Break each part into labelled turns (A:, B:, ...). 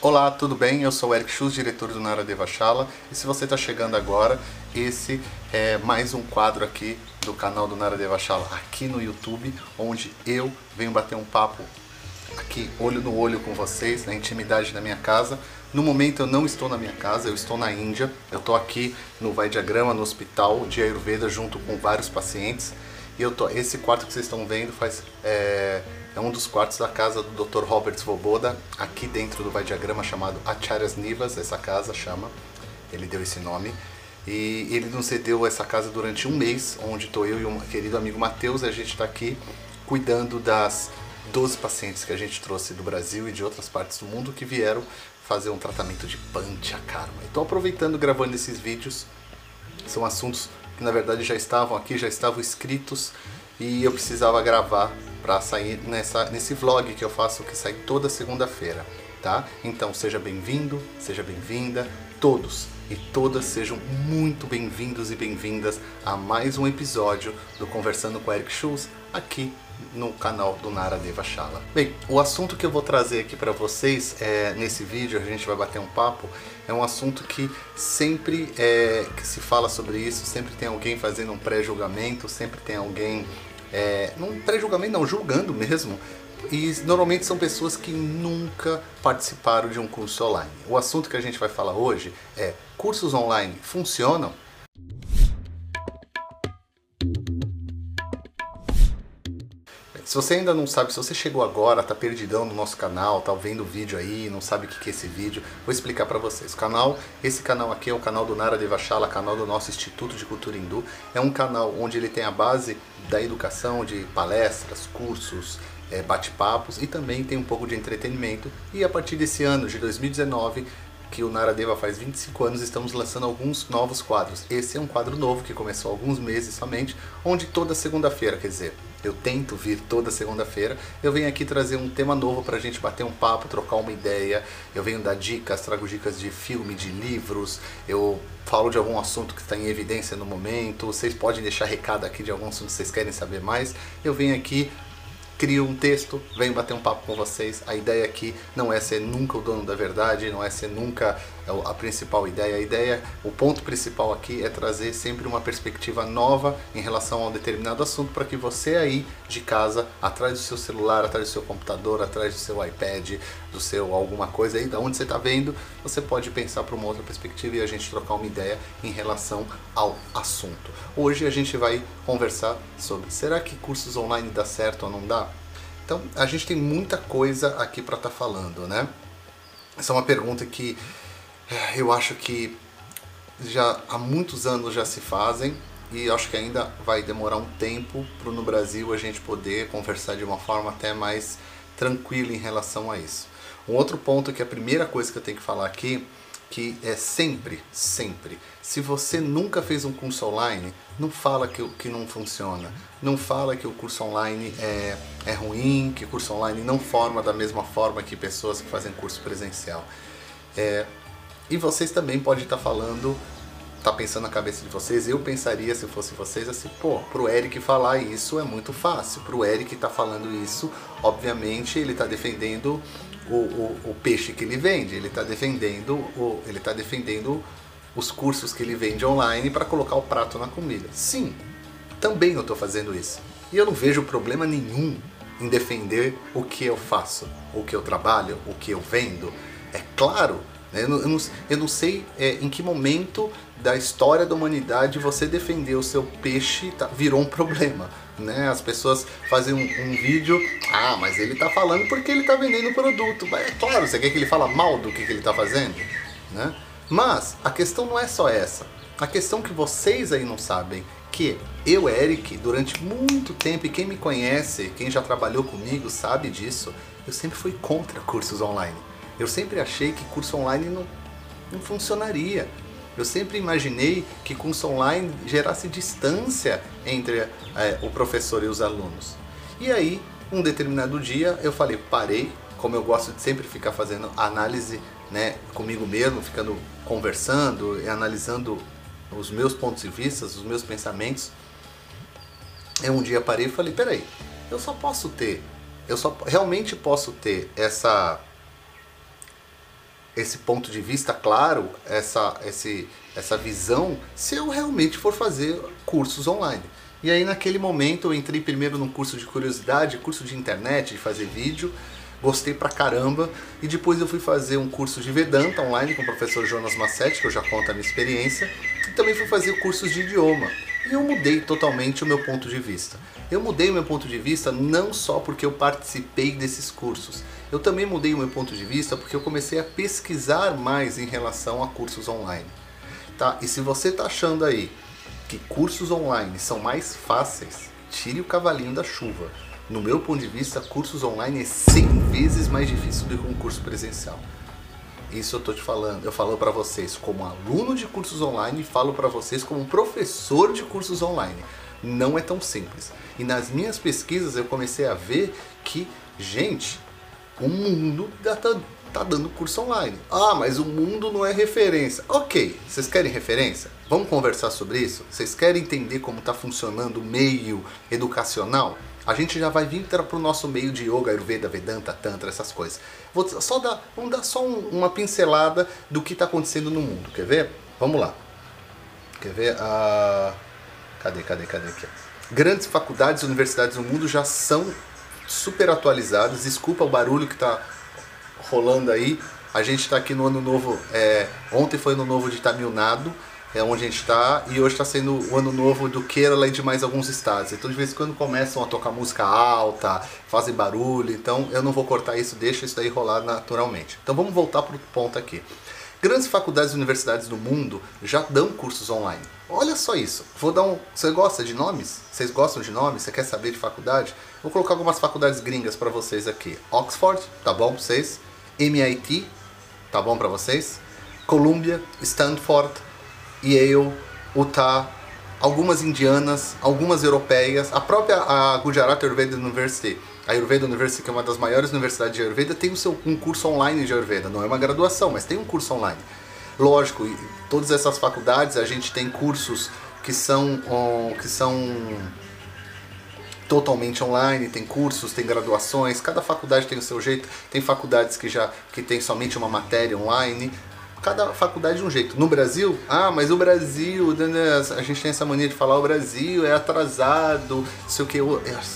A: Olá, tudo bem? Eu sou o Eric Schultz, diretor do Nara Devachala. E se você está chegando agora, esse é mais um quadro aqui do canal do Nara Devachala, aqui no YouTube, onde eu venho bater um papo aqui, olho no olho com vocês, na intimidade da minha casa. No momento eu não estou na minha casa, eu estou na Índia. Eu estou aqui no Vai Diagrama, no hospital de Ayurveda, junto com vários pacientes. E eu tô, esse quarto que vocês estão vendo faz... É, é um dos quartos da casa do Dr. Robert Svoboda, aqui dentro do Vai Diagrama, chamado Acharyas Nivas, essa casa chama, ele deu esse nome. E ele nos cedeu essa casa durante um mês, onde estou eu e um querido amigo Matheus, e a gente está aqui cuidando das 12 pacientes que a gente trouxe do Brasil e de outras partes do mundo que vieram fazer um tratamento de Panchakarma. Estou aproveitando gravando esses vídeos, são assuntos que na verdade já estavam aqui, já estavam escritos e eu precisava gravar para sair nessa, nesse vlog que eu faço que sai toda segunda-feira, tá? Então seja bem-vindo, seja bem-vinda, todos e todas sejam muito bem-vindos e bem-vindas a mais um episódio do Conversando com Eric Schultz aqui no canal do Nara Deva Shala. Bem, o assunto que eu vou trazer aqui para vocês é, nesse vídeo, a gente vai bater um papo, é um assunto que sempre é, que se fala sobre isso, sempre tem alguém fazendo um pré-julgamento, sempre tem alguém é, não pré-julgamento não, julgando mesmo. E normalmente são pessoas que nunca participaram de um curso online. O assunto que a gente vai falar hoje é: cursos online funcionam? Você ainda não sabe, se você chegou agora, tá perdidão no nosso canal, tá vendo o vídeo aí, não sabe o que é esse vídeo, vou explicar para vocês. O canal, esse canal aqui é o canal do Nara Devachala, canal do nosso Instituto de Cultura Hindu. É um canal onde ele tem a base da educação, de palestras, cursos, é, bate-papos e também tem um pouco de entretenimento. E a partir desse ano de 2019 que o Naradeva faz 25 anos, estamos lançando alguns novos quadros. Esse é um quadro novo que começou há alguns meses somente, onde toda segunda-feira, quer dizer, eu tento vir toda segunda-feira, eu venho aqui trazer um tema novo para a gente bater um papo, trocar uma ideia, eu venho dar dicas, trago dicas de filme, de livros, eu falo de algum assunto que está em evidência no momento, vocês podem deixar recado aqui de algum assunto que vocês querem saber mais, eu venho aqui crio um texto, venho bater um papo com vocês. A ideia aqui não é ser nunca o dono da verdade, não é ser nunca a principal ideia. A ideia, o ponto principal aqui é trazer sempre uma perspectiva nova em relação a um determinado assunto para que você aí de casa, atrás do seu celular, atrás do seu computador, atrás do seu iPad, do seu alguma coisa aí, da onde você está vendo, você pode pensar para uma outra perspectiva e a gente trocar uma ideia em relação ao assunto. Hoje a gente vai conversar sobre será que cursos online dá certo ou não dá? Então a gente tem muita coisa aqui para estar tá falando, né? Essa é uma pergunta que eu acho que já há muitos anos já se fazem e acho que ainda vai demorar um tempo para no Brasil a gente poder conversar de uma forma até mais tranquila em relação a isso. Um outro ponto que é a primeira coisa que eu tenho que falar aqui que é sempre, sempre. Se você nunca fez um curso online, não fala que, que não funciona. Não fala que o curso online é, é ruim, que o curso online não forma da mesma forma que pessoas que fazem curso presencial. É, e vocês também podem estar falando, tá pensando na cabeça de vocês, eu pensaria se fosse vocês assim, pô, pro Eric falar isso é muito fácil. Pro Eric tá falando isso, obviamente ele tá defendendo o, o, o peixe que ele vende, ele está defendendo, o, ele tá defendendo os cursos que ele vende online para colocar o prato na comida. Sim, também eu estou fazendo isso. E eu não vejo problema nenhum em defender o que eu faço, o que eu trabalho, o que eu vendo. É claro? Eu, não, eu, não, eu não sei é, em que momento da história da humanidade você defender o seu peixe tá, virou um problema né? As pessoas fazem um, um, vídeo, ah, mas ele tá falando porque ele tá vendendo produto. Mas é claro, você quer que ele fala mal do que, que ele tá fazendo, né? Mas a questão não é só essa. A questão que vocês aí não sabem que eu, Eric, durante muito tempo, e quem me conhece, quem já trabalhou comigo sabe disso, eu sempre fui contra cursos online. Eu sempre achei que curso online não, não funcionaria. Eu sempre imaginei que curso online gerasse distância entre é, o professor e os alunos. E aí, um determinado dia, eu falei, parei, como eu gosto de sempre ficar fazendo análise né, comigo mesmo, ficando conversando e analisando os meus pontos de vista, os meus pensamentos. Eu um dia parei e falei, peraí, eu só posso ter, eu só realmente posso ter essa esse ponto de vista claro, essa, esse, essa visão, se eu realmente for fazer cursos online. E aí naquele momento eu entrei primeiro num curso de curiosidade, curso de internet, de fazer vídeo, gostei pra caramba, e depois eu fui fazer um curso de Vedanta online com o professor Jonas Massetti, que eu já conto a minha experiência, e também fui fazer cursos de idioma. E eu mudei totalmente o meu ponto de vista. Eu mudei o meu ponto de vista não só porque eu participei desses cursos, eu também mudei o meu ponto de vista porque eu comecei a pesquisar mais em relação a cursos online. Tá? E se você está achando aí que cursos online são mais fáceis, tire o cavalinho da chuva. No meu ponto de vista, cursos online é 100 vezes mais difícil do que um curso presencial. Isso eu tô te falando, eu falo para vocês como aluno de cursos online e falo para vocês como professor de cursos online. Não é tão simples. E nas minhas pesquisas eu comecei a ver que, gente, o mundo tá, tá dando curso online. Ah, mas o mundo não é referência. Ok, vocês querem referência? Vamos conversar sobre isso? Vocês querem entender como está funcionando o meio educacional? A gente já vai vir para o nosso meio de yoga, ayurveda, vedanta, tantra, essas coisas. Vou só dar, vamos dar só um, uma pincelada do que está acontecendo no mundo. Quer ver? Vamos lá. Quer ver? Ah, cadê, cadê, cadê aqui? Grandes faculdades e universidades no mundo já são super atualizadas. Desculpa o barulho que está rolando aí. A gente está aqui no ano novo. É, ontem foi ano novo de Tamil Nadu é onde a gente está, e hoje está sendo o ano novo do Kerala e de mais alguns estados. Então de vez em quando começam a tocar música alta, fazem barulho, então eu não vou cortar isso, deixa isso daí rolar naturalmente. Então vamos voltar para o ponto aqui. Grandes faculdades e universidades do mundo já dão cursos online. Olha só isso. Vou dar um. Você gosta de nomes? Vocês gostam de nomes? Você quer saber de faculdade? Vou colocar algumas faculdades gringas para vocês aqui. Oxford, tá bom para vocês? MIT, tá bom para vocês? Columbia, Stanford, Yale, Utah, algumas indianas, algumas europeias, a própria a Gujarat Ayurveda University, a Ayurveda University, que é uma das maiores universidades de Ayurveda, tem o seu, um curso online de Ayurveda, não é uma graduação, mas tem um curso online. Lógico, todas essas faculdades a gente tem cursos que são, que são totalmente online, tem cursos, tem graduações, cada faculdade tem o seu jeito, tem faculdades que já que tem somente uma matéria online, cada faculdade de um jeito. No Brasil, ah, mas o Brasil, né, né, a gente tem essa mania de falar o Brasil é atrasado, sei o que.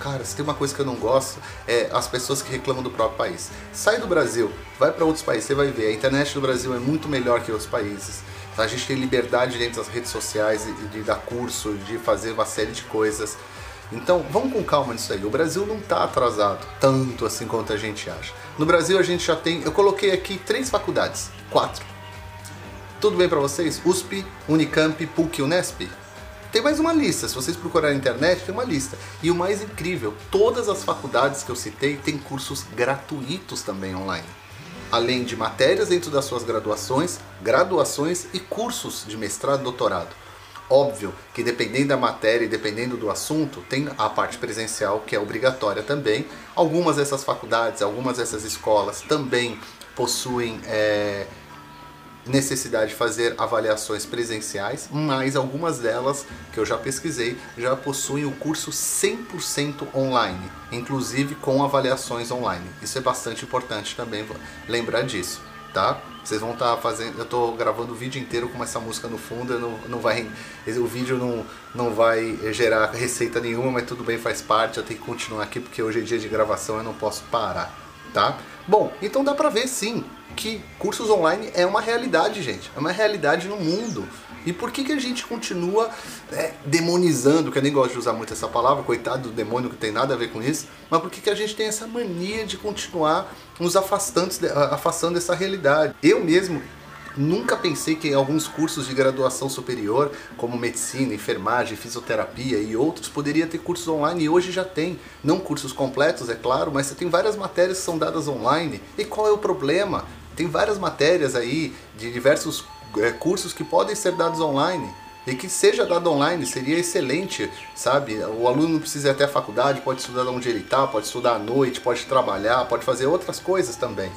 A: Cara, se tem uma coisa que eu não gosto, é as pessoas que reclamam do próprio país. Sai do Brasil, vai para outros países, você vai ver, a internet do Brasil é muito melhor que outros países. A gente tem liberdade dentro das redes sociais de dar curso, de fazer uma série de coisas. Então, vamos com calma nisso aí. O Brasil não está atrasado tanto assim quanto a gente acha. No Brasil a gente já tem, eu coloquei aqui três faculdades, quatro tudo bem para vocês? USP, Unicamp, PUC, Unesp? Tem mais uma lista, se vocês procurarem na internet, tem uma lista. E o mais incrível, todas as faculdades que eu citei têm cursos gratuitos também online. Além de matérias dentro das suas graduações, graduações e cursos de mestrado e doutorado. Óbvio que dependendo da matéria e dependendo do assunto, tem a parte presencial que é obrigatória também. Algumas dessas faculdades, algumas dessas escolas também possuem é, necessidade de fazer avaliações presenciais, mas algumas delas que eu já pesquisei já possuem o curso 100% online, inclusive com avaliações online. Isso é bastante importante também lembrar disso, tá? Vocês vão estar tá fazendo, eu estou gravando o vídeo inteiro com essa música no fundo, não, não vai, o vídeo não, não vai gerar receita nenhuma, mas tudo bem, faz parte, eu tenho que continuar aqui porque hoje é dia de gravação, eu não posso parar, tá? Bom, então dá pra ver sim que cursos online é uma realidade, gente. É uma realidade no mundo. E por que, que a gente continua é, demonizando, que eu nem gosto de usar muito essa palavra, coitado do demônio que tem nada a ver com isso, mas por que, que a gente tem essa mania de continuar nos afastando, afastando dessa realidade? Eu mesmo Nunca pensei que alguns cursos de graduação superior, como medicina, enfermagem, fisioterapia e outros, poderia ter cursos online e hoje já tem. Não cursos completos, é claro, mas você tem várias matérias que são dadas online. E qual é o problema? Tem várias matérias aí de diversos é, cursos que podem ser dados online. E que seja dado online seria excelente, sabe? O aluno não precisa ir até a faculdade, pode estudar onde ele está, pode estudar à noite, pode trabalhar, pode fazer outras coisas também.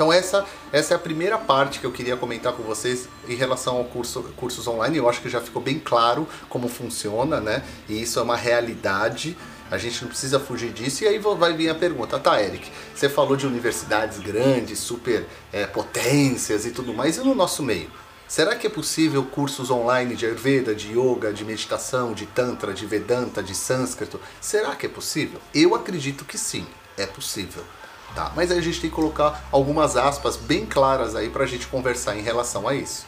A: Então essa, essa é a primeira parte que eu queria comentar com vocês em relação ao curso cursos online. Eu acho que já ficou bem claro como funciona, né? E isso é uma realidade. A gente não precisa fugir disso. E aí vai vir a pergunta, tá, Eric? Você falou de universidades grandes, super é, potências e tudo mais, e no nosso meio? Será que é possível cursos online de Ayurveda, de Yoga, de meditação, de Tantra, de Vedanta, de Sânscrito? Será que é possível? Eu acredito que sim, é possível. Tá? Mas a gente tem que colocar algumas aspas bem claras aí para a gente conversar em relação a isso.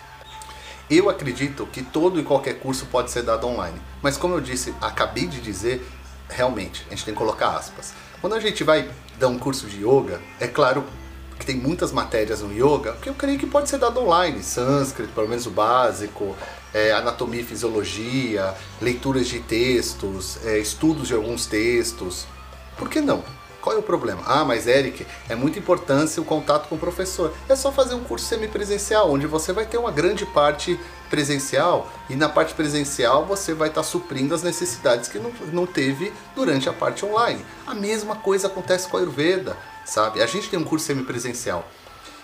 A: Eu acredito que todo e qualquer curso pode ser dado online, mas como eu disse, acabei de dizer, realmente, a gente tem que colocar aspas. Quando a gente vai dar um curso de yoga, é claro que tem muitas matérias no yoga que eu creio que pode ser dado online, sânscrito, pelo menos o básico, é, anatomia e fisiologia, leituras de textos, é, estudos de alguns textos. Por que não? Qual é o problema? Ah, mas Eric, é muito importante o contato com o professor. É só fazer um curso semipresencial, onde você vai ter uma grande parte presencial e na parte presencial você vai estar suprindo as necessidades que não, não teve durante a parte online. A mesma coisa acontece com a Ayurveda, sabe? A gente tem um curso semipresencial.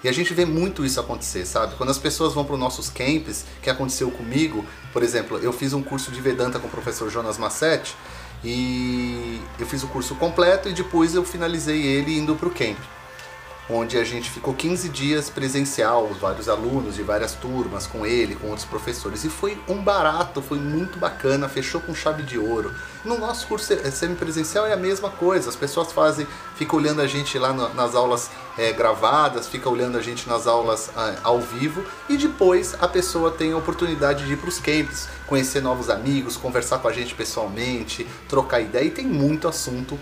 A: E a gente vê muito isso acontecer, sabe? Quando as pessoas vão para os nossos camps, que aconteceu comigo, por exemplo, eu fiz um curso de Vedanta com o professor Jonas Massetti, e eu fiz o curso completo e depois eu finalizei ele indo para o camp onde a gente ficou 15 dias presencial, vários alunos de várias turmas com ele, com outros professores. E foi um barato, foi muito bacana, fechou com chave de ouro. No nosso curso semipresencial é a mesma coisa, as pessoas fazem, ficam olhando a gente lá nas aulas é, gravadas, fica olhando a gente nas aulas é, ao vivo e depois a pessoa tem a oportunidade de ir para os camps, conhecer novos amigos, conversar com a gente pessoalmente, trocar ideia e tem muito assunto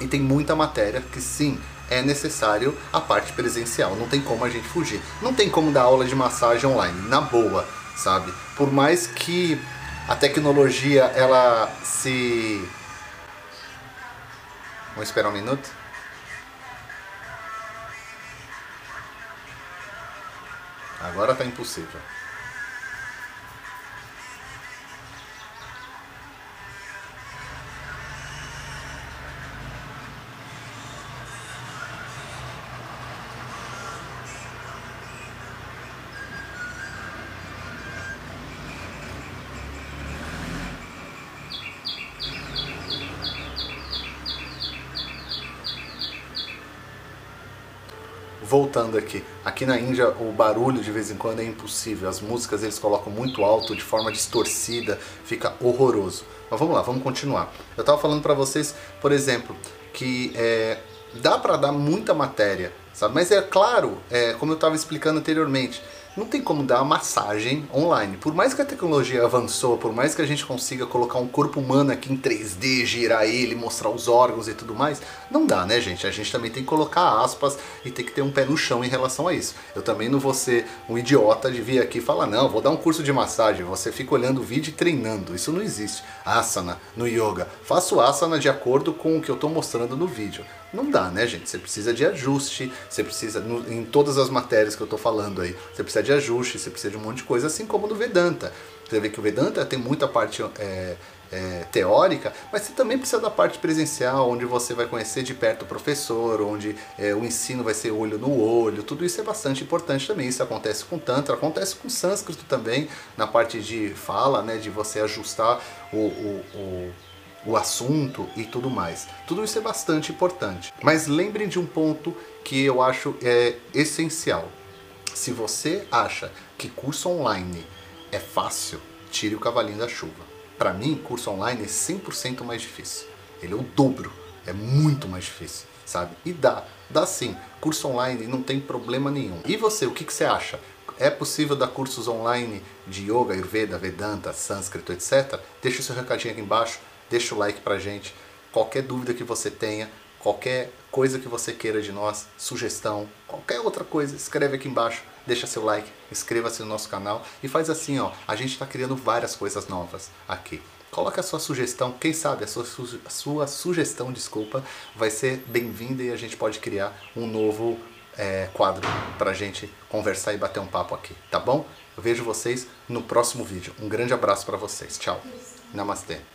A: e tem muita matéria que sim, é necessário a parte presencial, não tem como a gente fugir. Não tem como dar aula de massagem online, na boa, sabe? Por mais que a tecnologia ela se Vamos esperar um minuto? Agora tá impossível. Voltando aqui, aqui na Índia o barulho de vez em quando é impossível, as músicas eles colocam muito alto, de forma distorcida, fica horroroso. Mas vamos lá, vamos continuar. Eu estava falando para vocês, por exemplo, que é, dá para dar muita matéria, sabe? Mas é claro, é, como eu estava explicando anteriormente, não tem como dar massagem online. Por mais que a tecnologia avançou, por mais que a gente consiga colocar um corpo humano aqui em 3D, girar ele, mostrar os órgãos e tudo mais, não dá, né, gente? A gente também tem que colocar aspas e tem que ter um pé no chão em relação a isso. Eu também não vou ser um idiota de vir aqui e falar, não, vou dar um curso de massagem, você fica olhando o vídeo e treinando. Isso não existe. Asana no yoga. Faço asana de acordo com o que eu estou mostrando no vídeo. Não dá, né, gente? Você precisa de ajuste, você precisa, no, em todas as matérias que eu estou falando aí, você precisa de ajuste, você precisa de um monte de coisa, assim como no Vedanta. Você vê que o Vedanta tem muita parte é, é, teórica, mas você também precisa da parte presencial, onde você vai conhecer de perto o professor, onde é, o ensino vai ser olho no olho, tudo isso é bastante importante também. Isso acontece com Tantra, acontece com Sânscrito também, na parte de fala, né, de você ajustar o, o, o o assunto e tudo mais. Tudo isso é bastante importante. Mas lembrem de um ponto que eu acho é essencial. Se você acha que curso online é fácil, tire o cavalinho da chuva. Para mim, curso online é 100% mais difícil. Ele é o dobro, é muito mais difícil, sabe? E dá, dá sim. Curso online não tem problema nenhum. E você, o que, que você acha? É possível dar cursos online de yoga, ayurveda, vedanta, sânscrito, etc? Deixa o seu recadinho aqui embaixo deixa o like pra gente. Qualquer dúvida que você tenha, qualquer coisa que você queira de nós, sugestão, qualquer outra coisa, escreve aqui embaixo, deixa seu like, inscreva-se no nosso canal e faz assim, ó, a gente está criando várias coisas novas aqui. Coloca a sua sugestão, quem sabe a sua, a sua sugestão, desculpa, vai ser bem-vinda e a gente pode criar um novo é, quadro para a gente conversar e bater um papo aqui, tá bom? Eu vejo vocês no próximo vídeo. Um grande abraço para vocês. Tchau. Namastê.